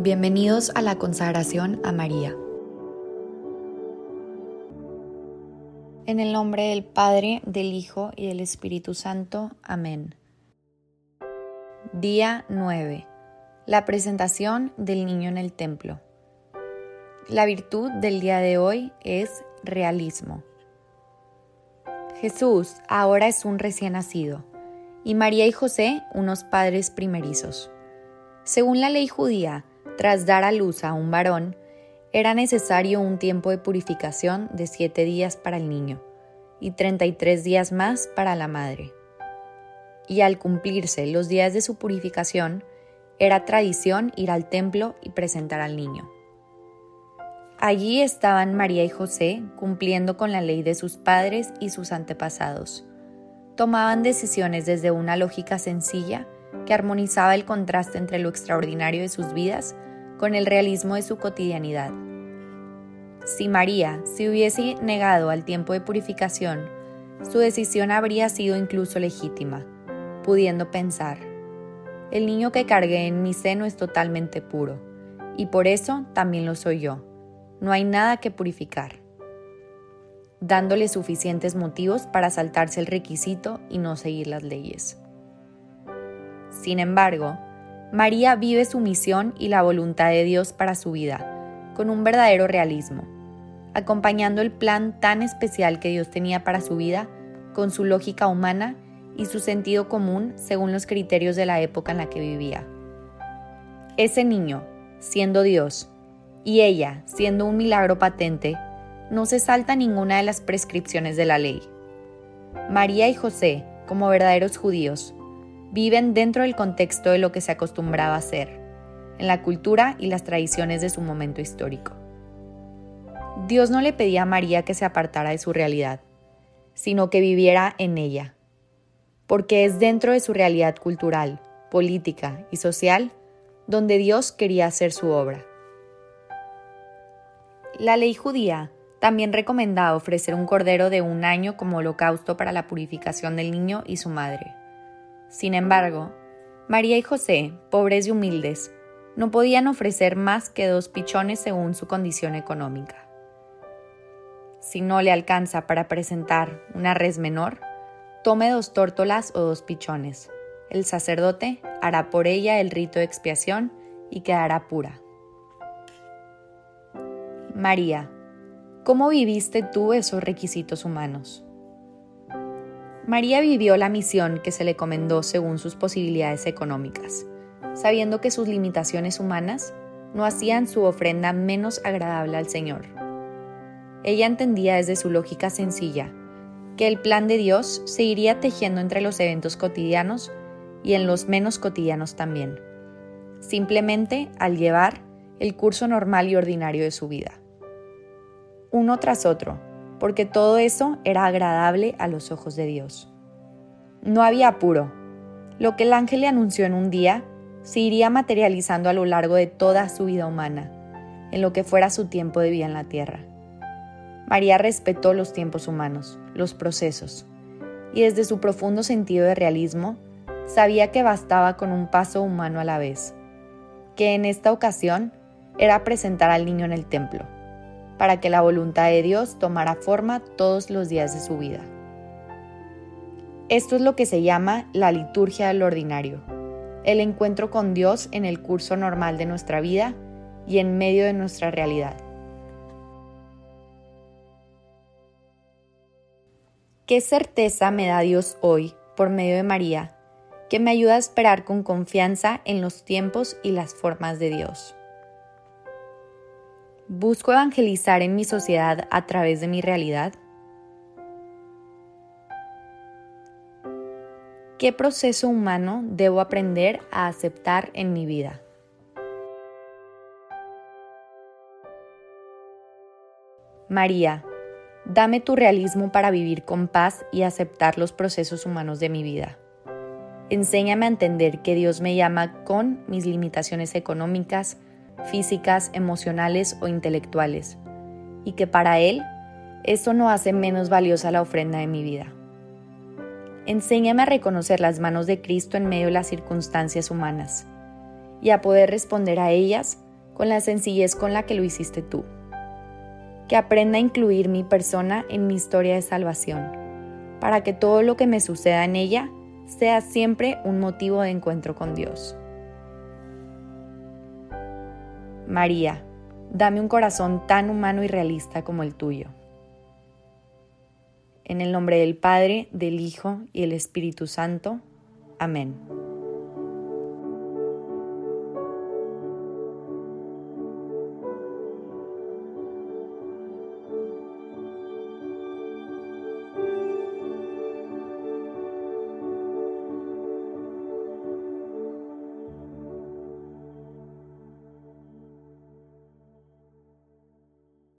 Bienvenidos a la consagración a María. En el nombre del Padre, del Hijo y del Espíritu Santo. Amén. Día 9. La presentación del niño en el templo. La virtud del día de hoy es realismo. Jesús ahora es un recién nacido y María y José unos padres primerizos. Según la ley judía, tras dar a luz a un varón, era necesario un tiempo de purificación de siete días para el niño y 33 días más para la madre. Y al cumplirse los días de su purificación, era tradición ir al templo y presentar al niño. Allí estaban María y José cumpliendo con la ley de sus padres y sus antepasados. Tomaban decisiones desde una lógica sencilla que armonizaba el contraste entre lo extraordinario de sus vidas con el realismo de su cotidianidad. Si María se hubiese negado al tiempo de purificación, su decisión habría sido incluso legítima, pudiendo pensar, el niño que cargué en mi seno es totalmente puro, y por eso también lo soy yo. No hay nada que purificar, dándole suficientes motivos para saltarse el requisito y no seguir las leyes. Sin embargo, María vive su misión y la voluntad de Dios para su vida, con un verdadero realismo, acompañando el plan tan especial que Dios tenía para su vida con su lógica humana y su sentido común según los criterios de la época en la que vivía. Ese niño, siendo Dios, y ella, siendo un milagro patente, no se salta ninguna de las prescripciones de la ley. María y José, como verdaderos judíos, viven dentro del contexto de lo que se acostumbraba a hacer, en la cultura y las tradiciones de su momento histórico. Dios no le pedía a María que se apartara de su realidad, sino que viviera en ella, porque es dentro de su realidad cultural, política y social donde Dios quería hacer su obra. La ley judía también recomendaba ofrecer un cordero de un año como holocausto para la purificación del niño y su madre. Sin embargo, María y José, pobres y humildes, no podían ofrecer más que dos pichones según su condición económica. Si no le alcanza para presentar una res menor, tome dos tórtolas o dos pichones. El sacerdote hará por ella el rito de expiación y quedará pura. María, ¿cómo viviste tú esos requisitos humanos? María vivió la misión que se le comendó según sus posibilidades económicas, sabiendo que sus limitaciones humanas no hacían su ofrenda menos agradable al Señor. Ella entendía desde su lógica sencilla que el plan de Dios se iría tejiendo entre los eventos cotidianos y en los menos cotidianos también, simplemente al llevar el curso normal y ordinario de su vida. Uno tras otro, porque todo eso era agradable a los ojos de Dios. No había apuro. Lo que el ángel le anunció en un día se iría materializando a lo largo de toda su vida humana, en lo que fuera su tiempo de vida en la tierra. María respetó los tiempos humanos, los procesos, y desde su profundo sentido de realismo, sabía que bastaba con un paso humano a la vez, que en esta ocasión era presentar al niño en el templo para que la voluntad de Dios tomara forma todos los días de su vida. Esto es lo que se llama la liturgia del ordinario, el encuentro con Dios en el curso normal de nuestra vida y en medio de nuestra realidad. ¿Qué certeza me da Dios hoy por medio de María que me ayuda a esperar con confianza en los tiempos y las formas de Dios? ¿Busco evangelizar en mi sociedad a través de mi realidad? ¿Qué proceso humano debo aprender a aceptar en mi vida? María, dame tu realismo para vivir con paz y aceptar los procesos humanos de mi vida. Enséñame a entender que Dios me llama con mis limitaciones económicas, físicas, emocionales o intelectuales, y que para Él eso no hace menos valiosa la ofrenda de mi vida. Enséñame a reconocer las manos de Cristo en medio de las circunstancias humanas y a poder responder a ellas con la sencillez con la que lo hiciste tú. Que aprenda a incluir mi persona en mi historia de salvación, para que todo lo que me suceda en ella sea siempre un motivo de encuentro con Dios. María, dame un corazón tan humano y realista como el tuyo. En el nombre del Padre, del Hijo y del Espíritu Santo. Amén.